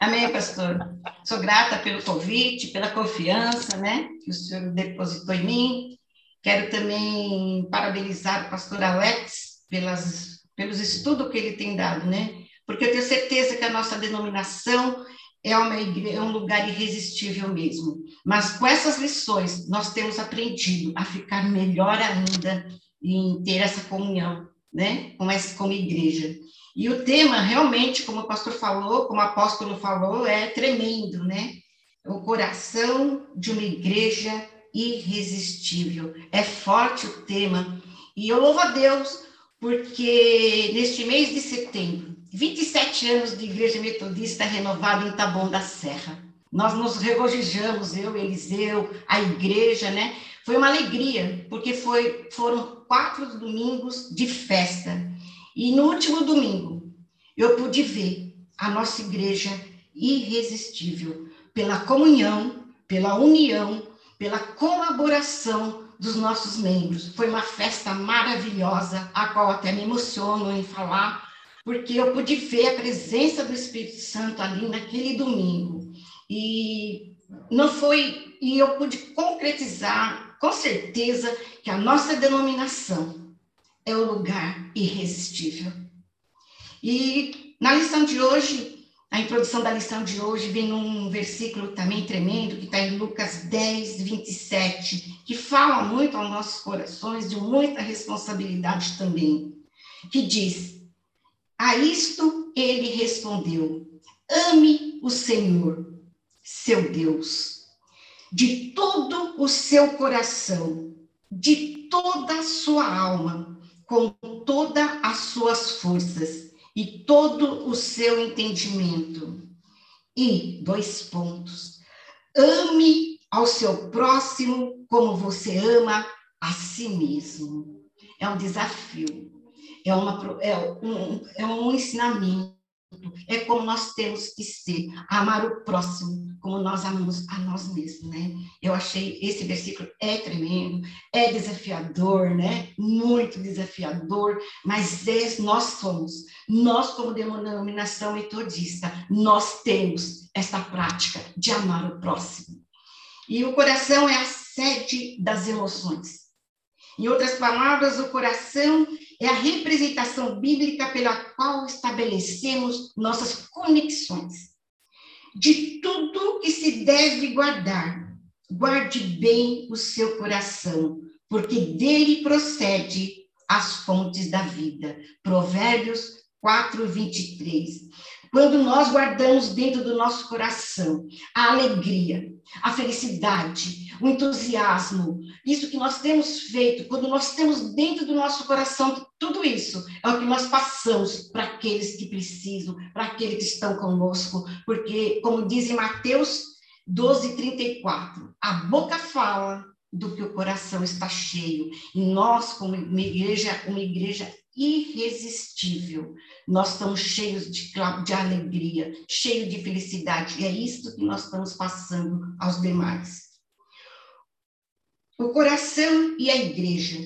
Amém, pastor. Sou grata pelo convite, pela confiança, né, que o senhor depositou em mim. Quero também parabenizar o pastor Alex pelas, pelos estudos que ele tem dado, né? Porque eu tenho certeza que a nossa denominação é, uma igreja, é um lugar irresistível mesmo. Mas com essas lições, nós temos aprendido a ficar melhor ainda em ter essa comunhão, né? Com essa como igreja. E o tema, realmente, como o pastor falou, como o apóstolo falou, é tremendo, né? O coração de uma igreja irresistível. É forte o tema. E eu louvo a Deus, porque neste mês de setembro, 27 anos de igreja metodista renovada em Taboão da Serra. Nós nos regozijamos, eu, Eliseu, a igreja, né? Foi uma alegria, porque foi, foram quatro domingos de festa. E no último domingo, eu pude ver a nossa igreja irresistível pela comunhão, pela união, pela colaboração dos nossos membros. Foi uma festa maravilhosa, a qual até me emociono em falar, porque eu pude ver a presença do Espírito Santo ali naquele domingo. E não foi, e eu pude concretizar com certeza que a nossa denominação é o lugar irresistível. E na lição de hoje, a introdução da lição de hoje vem num versículo também tremendo, que está em Lucas 10, 27, que fala muito aos nossos corações de muita responsabilidade também, que diz: a isto ele respondeu: Ame o Senhor, seu Deus, de todo o seu coração, de toda a sua alma, com todas as suas forças e todo o seu entendimento. E, dois pontos, ame ao seu próximo como você ama a si mesmo. É um desafio é, uma, é, um, é um ensinamento, é como nós temos que ser, amar o próximo como nós amamos a nós mesmos, né? Eu achei esse versículo é tremendo, é desafiador, né? Muito desafiador, mas é, nós somos, nós como denominação metodista, nós temos essa prática de amar o próximo. E o coração é a sede das emoções. Em outras palavras, o coração é a representação bíblica pela qual estabelecemos nossas conexões. De tudo que se deve guardar, guarde bem o seu coração, porque dele procede as fontes da vida. Provérbios 4, 23 quando nós guardamos dentro do nosso coração a alegria, a felicidade, o entusiasmo, isso que nós temos feito, quando nós temos dentro do nosso coração tudo isso, é o que nós passamos para aqueles que precisam, para aqueles que estão conosco, porque, como diz em Mateus 12, 34, a boca fala do que o coração está cheio. E nós, como igreja, uma igreja irresistível. Nós estamos cheios de, de alegria, cheios de felicidade, e é isso que nós estamos passando aos demais. O coração e a igreja.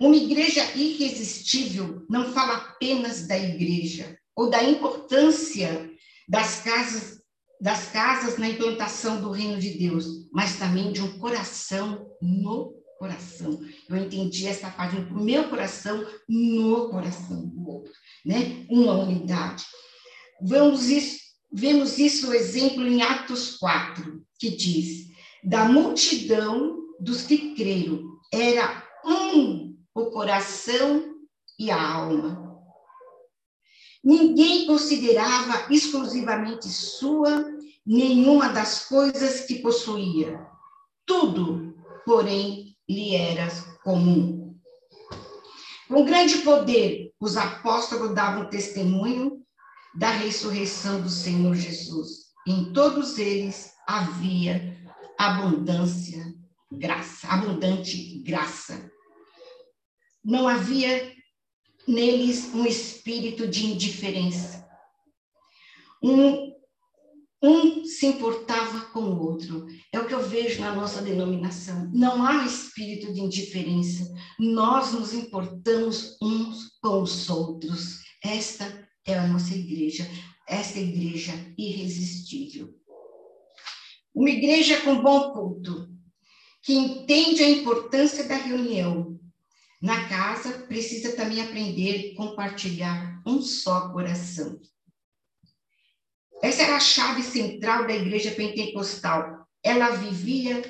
Uma igreja irresistível não fala apenas da igreja ou da importância das casas das casas na implantação do reino de Deus, mas também de um coração no coração. Eu entendi essa página do meu coração no coração do outro, né? Uma unidade. Vamos isso, vemos isso o exemplo em Atos 4, que diz: da multidão dos que creram, era um o coração e a alma. Ninguém considerava exclusivamente sua nenhuma das coisas que possuía. Tudo, porém, lhe era comum. Com grande poder, os apóstolos davam testemunho da ressurreição do Senhor Jesus. Em todos eles havia abundância, graça, abundante graça. Não havia neles um espírito de indiferença, um um se importava com o outro. É o que eu vejo na nossa denominação. Não há espírito de indiferença. Nós nos importamos uns com os outros. Esta é a nossa igreja. esta igreja irresistível. Uma igreja com bom culto, que entende a importância da reunião. Na casa, precisa também aprender a compartilhar um só coração. Essa era a chave central da igreja pentecostal. Ela vivia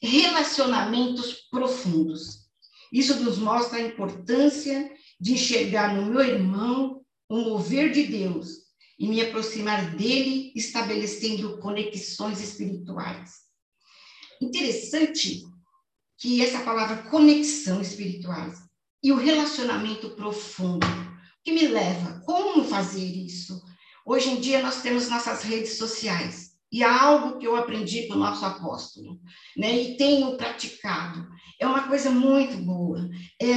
relacionamentos profundos. Isso nos mostra a importância de enxergar no meu irmão o mover de Deus e me aproximar dele, estabelecendo conexões espirituais. Interessante que essa palavra conexão espirituais e o relacionamento profundo, que me leva, como fazer isso? Hoje em dia nós temos nossas redes sociais, e há algo que eu aprendi com o nosso apóstolo, né? E tenho praticado. É uma coisa muito boa. É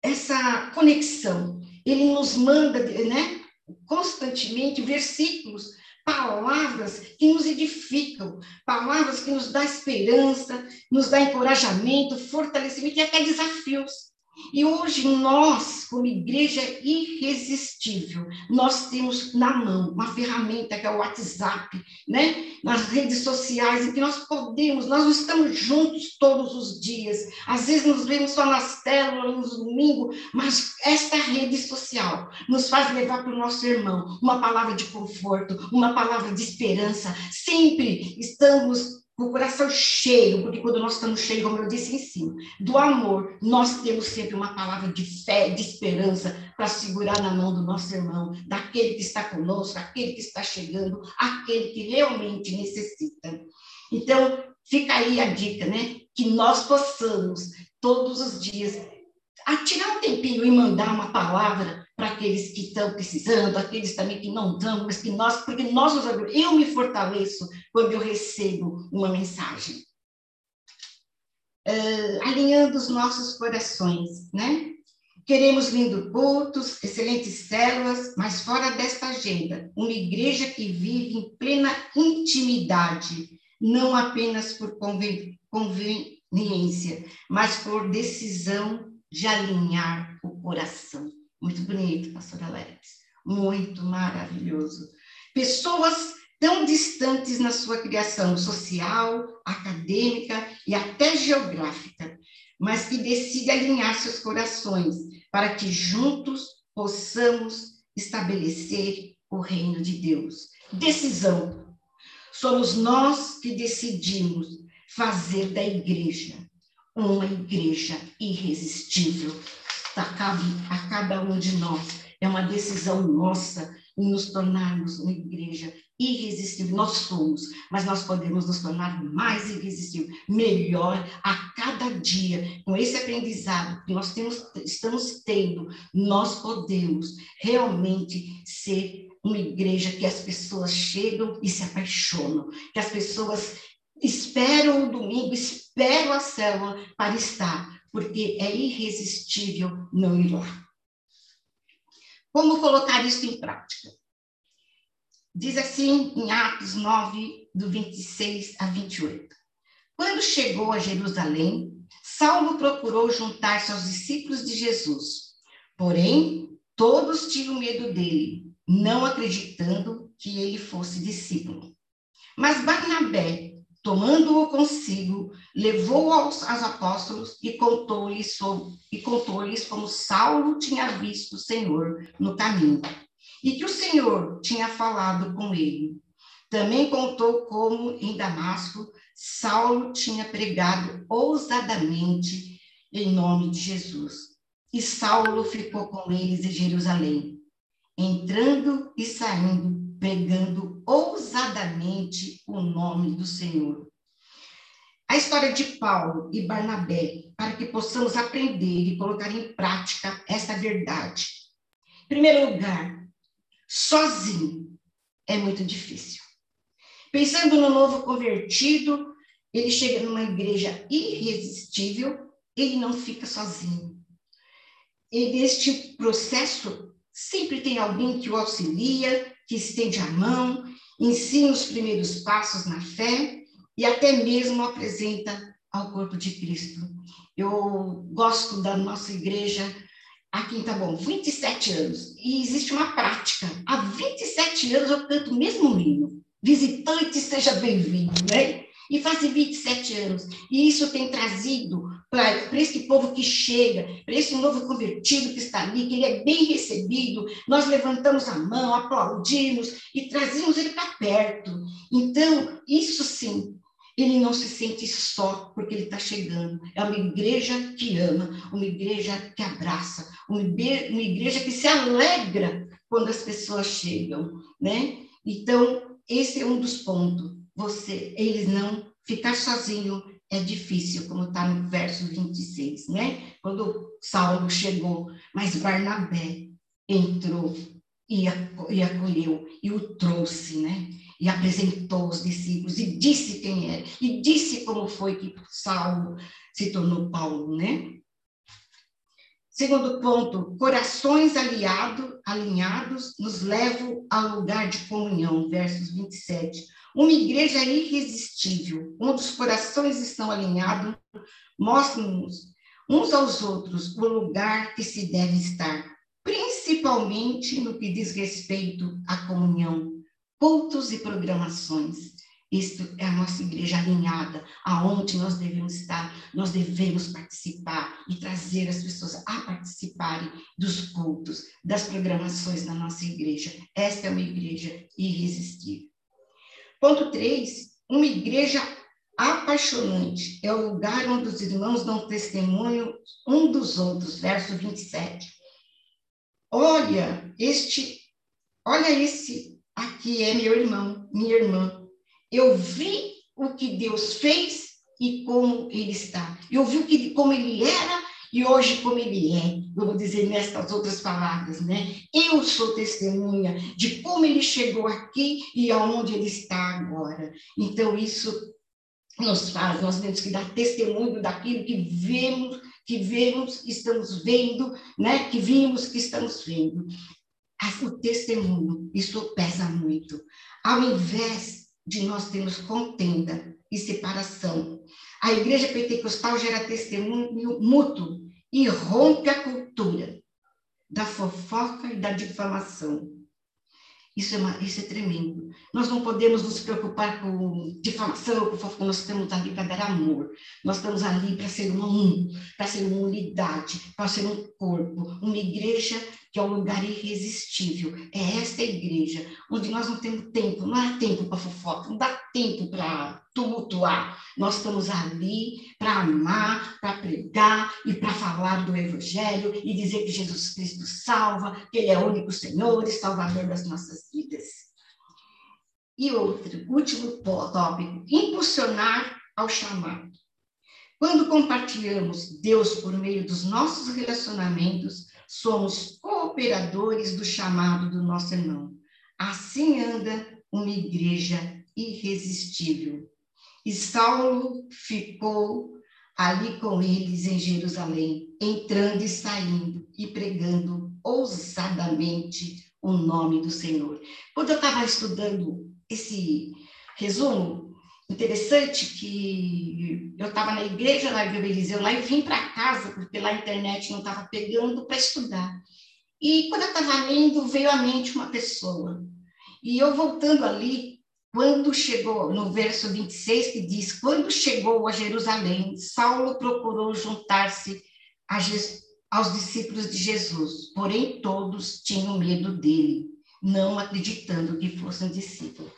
essa conexão. Ele nos manda, né? constantemente versículos, palavras que nos edificam, palavras que nos dão esperança, nos dão encorajamento, fortalecimento e até desafios. E hoje nós, como igreja irresistível, nós temos na mão uma ferramenta que é o WhatsApp, né? Nas redes sociais, em que nós podemos, nós estamos juntos todos os dias. Às vezes nos vemos só nas telas, no domingo, mas esta rede social nos faz levar para o nosso irmão uma palavra de conforto, uma palavra de esperança. Sempre estamos o coração cheio, porque quando nós estamos cheios, como eu disse em cima, do amor, nós temos sempre uma palavra de fé, de esperança para segurar na mão do nosso irmão, daquele que está conosco, aquele que está chegando, aquele que realmente necessita. Então, fica aí a dica, né? Que nós possamos, todos os dias, atirar um tempinho e mandar uma palavra para aqueles que estão precisando, aqueles também que não estão, mas que nós, porque nós eu me fortaleço quando eu recebo uma mensagem. Uh, alinhando os nossos corações, né? Queremos lindo cultos, excelentes células, mas fora desta agenda, uma igreja que vive em plena intimidade, não apenas por conveniência, mas por decisão de alinhar o coração. Muito bonito, pastor Alex. Muito maravilhoso. Pessoas tão distantes na sua criação social, acadêmica e até geográfica, mas que decidem alinhar seus corações para que juntos possamos estabelecer o reino de Deus. Decisão. Somos nós que decidimos fazer da igreja uma igreja irresistível, cabe a cada um de nós. É uma decisão nossa em nos tornarmos uma igreja irresistível. Nós somos, mas nós podemos nos tornar mais irresistível, melhor a cada dia. Com esse aprendizado que nós temos, estamos tendo, nós podemos realmente ser uma igreja que as pessoas chegam e se apaixonam, que as pessoas esperam o domingo, esperam a célula para estar porque é irresistível não ir lá. Como colocar isso em prática? Diz assim em Atos 9, do 26 a 28. Quando chegou a Jerusalém, Saulo procurou juntar-se aos discípulos de Jesus. Porém, todos tinham medo dele, não acreditando que ele fosse discípulo. Mas Barnabé tomando-o consigo, levou aos, aos apóstolos e contou-lhes contou-lhes como Saulo tinha visto o Senhor no caminho e que o Senhor tinha falado com ele. Também contou como em Damasco Saulo tinha pregado ousadamente em nome de Jesus. E Saulo ficou com eles em Jerusalém, entrando e saindo pregando ousadamente o nome do Senhor. A história de Paulo e Barnabé, para que possamos aprender e colocar em prática essa verdade. Em primeiro lugar, sozinho é muito difícil. Pensando no novo convertido, ele chega numa igreja irresistível, ele não fica sozinho. E neste processo, sempre tem alguém que o auxilia, que estende a mão, ensina os primeiros passos na fé e até mesmo apresenta ao corpo de Cristo. Eu gosto da nossa igreja aqui tá bom, 27 anos, e existe uma prática. Há 27 anos eu canto o mesmo hino. Visitante, seja bem-vindo, né? E fazem 27 anos. E isso tem trazido para esse povo que chega, para esse novo convertido que está ali, que ele é bem recebido, nós levantamos a mão, aplaudimos e trazemos ele para perto. Então, isso sim, ele não se sente só porque ele está chegando. É uma igreja que ama, uma igreja que abraça, uma igreja que se alegra quando as pessoas chegam, né? Então, esse é um dos pontos. Você, eles não ficar sozinho é difícil, como está no verso 26, né? Quando Saulo chegou, mas Barnabé entrou e, acolheu e o trouxe, né? E apresentou os discípulos e disse quem era, e disse como foi que Saulo se tornou Paulo, né? Segundo ponto, corações aliado, alinhados nos levam ao lugar de comunhão, versos 27. Uma igreja irresistível, onde os corações estão alinhados, mostram-nos uns aos outros o lugar que se deve estar, principalmente no que diz respeito à comunhão, cultos e programações. Isto é a nossa igreja alinhada, aonde nós devemos estar, nós devemos participar e trazer as pessoas a participarem dos cultos, das programações da nossa igreja. Esta é uma igreja irresistível. Ponto 3, uma igreja apaixonante é o lugar onde os irmãos dão testemunho um dos outros, verso 27. Olha, este, olha esse aqui é meu irmão, minha irmã. Eu vi o que Deus fez e como ele está. Eu vi o que, como ele era e hoje como ele é. Vamos dizer nestas outras palavras, né? Eu sou testemunha de como ele chegou aqui e aonde ele está agora. Então isso nos faz, nós temos que dar testemunho daquilo que vemos, que vemos, estamos vendo, né? Que vimos, que estamos vendo. O testemunho, isso pesa muito. Ao invés de nós termos contenda e separação. A igreja pentecostal gera testemunho mútuo e rompe a cultura da fofoca e da difamação. Isso é, uma, isso é tremendo. Nós não podemos nos preocupar com difamação, com fofoca, nós estamos ali para dar amor. Nós estamos ali para ser um, para ser uma unidade, para ser um corpo, uma igreja que é um lugar irresistível. É esta igreja, onde nós não temos tempo, não há tempo para fofoca, não dá tempo para tumultuar. Nós estamos ali para amar, para pregar e para falar do Evangelho e dizer que Jesus Cristo salva, que Ele é o único Senhor e Salvador das nossas vidas. E outro, último tópico, impulsionar ao chamado. Quando compartilhamos Deus por meio dos nossos relacionamentos, somos cooperadores do chamado do nosso irmão. Assim anda uma igreja irresistível. E Saulo ficou ali com eles em Jerusalém, entrando e saindo e pregando ousadamente o nome do Senhor. Quando eu estava estudando esse resumo, Interessante que eu estava na igreja lá em Eliseu, lá e vim para casa, porque lá a internet não estava pegando para estudar. E quando eu estava lendo, veio à mente uma pessoa. E eu voltando ali, quando chegou, no verso 26, que diz: Quando chegou a Jerusalém, Saulo procurou juntar-se aos discípulos de Jesus, porém todos tinham medo dele, não acreditando que fossem discípulos.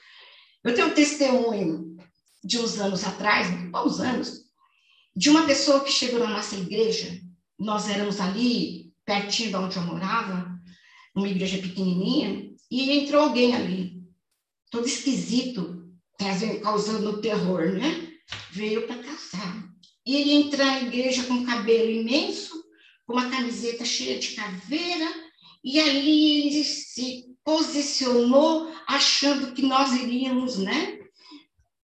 Eu tenho um testemunho de uns anos atrás, bons anos, de uma pessoa que chegou na nossa igreja. Nós éramos ali, pertinho de onde eu morava, uma igreja pequenininha, e entrou alguém ali, todo esquisito, causando terror, né? Veio para casar. E ele entra na igreja com cabelo imenso, com uma camiseta cheia de caveira, e ali ele se posicionou achando que nós iríamos, né?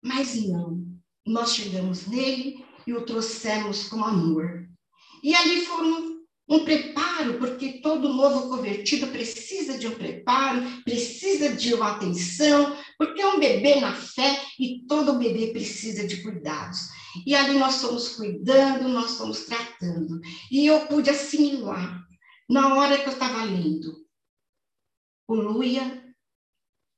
Mas não, nós chegamos nele e o trouxemos com amor. E ali foi um, um preparo, porque todo novo convertido precisa de um preparo, precisa uma atenção, porque é um bebê na fé e todo bebê precisa de cuidados. E ali nós fomos cuidando, nós fomos tratando. E eu pude assimilar Na hora que eu estava lendo, o Luia,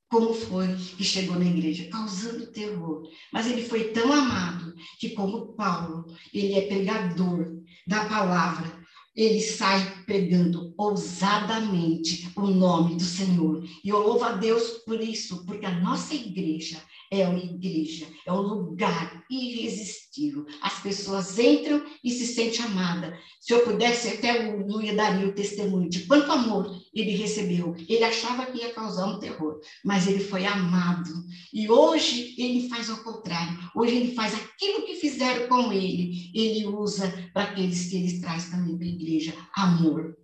como foi que chegou na igreja? Causando terror. Mas ele foi tão amado que, como Paulo, ele é pregador da palavra, ele sai pregando ousadamente o nome do Senhor. E eu louvo a Deus por isso, porque a nossa igreja é uma igreja, é um lugar irresistível. As pessoas entram e se sentem amadas. Se eu pudesse, até o Luia daria o testemunho de quanto amor ele recebeu. Ele achava que ia causar um terror, mas ele foi amado. E hoje ele faz o contrário. Hoje ele faz aquilo que fizeram com ele. Ele usa para aqueles que ele traz também para a igreja amor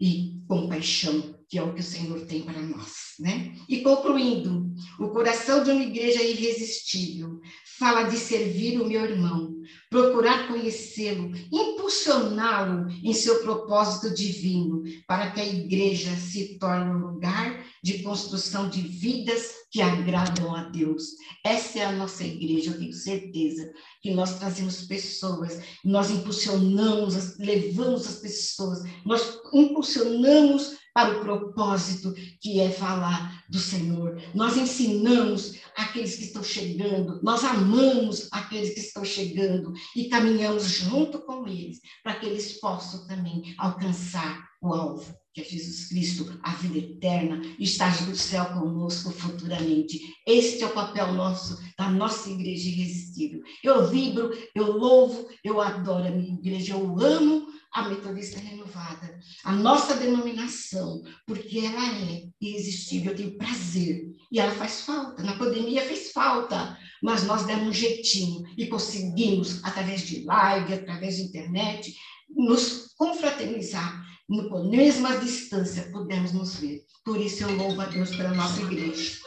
e compaixão que é o que o Senhor tem para nós, né? E concluindo, o coração de uma igreja irresistível fala de servir o meu irmão, procurar conhecê-lo, impulsioná-lo em seu propósito divino, para que a igreja se torne um lugar de construção de vidas que agradam a Deus. Essa é a nossa igreja, eu tenho certeza que nós trazemos pessoas, nós impulsionamos, levamos as pessoas, nós impulsionamos para o propósito que é falar do Senhor. Nós ensinamos aqueles que estão chegando, nós amamos aqueles que estão chegando e caminhamos junto com eles para que eles possam também alcançar o alvo, que é Jesus Cristo, a vida eterna, e estar no céu conosco futuramente. Este é o papel nosso, da nossa igreja irresistível. Eu vibro, eu louvo, eu adoro a minha igreja, eu amo a metodista renovada, a nossa denominação, porque ela é irresistível, eu tenho prazer, e ela faz falta, na pandemia fez falta, mas nós demos um jeitinho e conseguimos, através de live, através de internet, nos confraternizar, no mesma distância, podemos nos ver. Por isso eu louvo a Deus pela nossa igreja.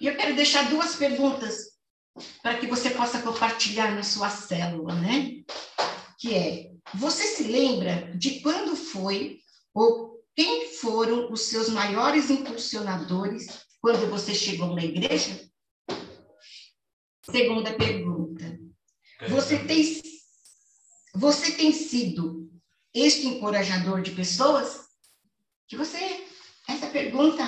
E eu quero deixar duas perguntas para que você possa compartilhar na sua célula, né? Que é, você se lembra de quando foi ou quem foram os seus maiores impulsionadores quando você chegou na igreja? Segunda pergunta. Você tem, você tem sido este encorajador de pessoas? Que você, essa pergunta,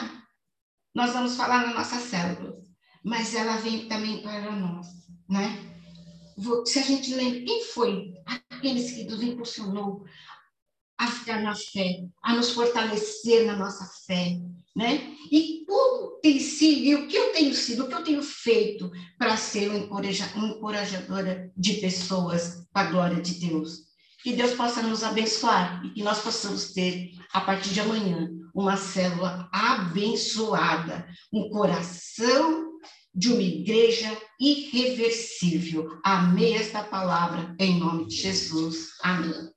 nós vamos falar na nossa célula, mas ela vem também para nós, né? Se a gente lembra, quem foi aqueles que nos impulsionou a ficar na fé, a nos fortalecer na nossa fé, né? E como tem sido, e o que eu tenho sido, o que eu tenho feito para ser uma encorajadora de pessoas para a glória de Deus. Que Deus possa nos abençoar e que nós possamos ter, a partir de amanhã, uma célula abençoada, um coração de uma igreja irreversível. Amei esta palavra em nome de Jesus. Amém.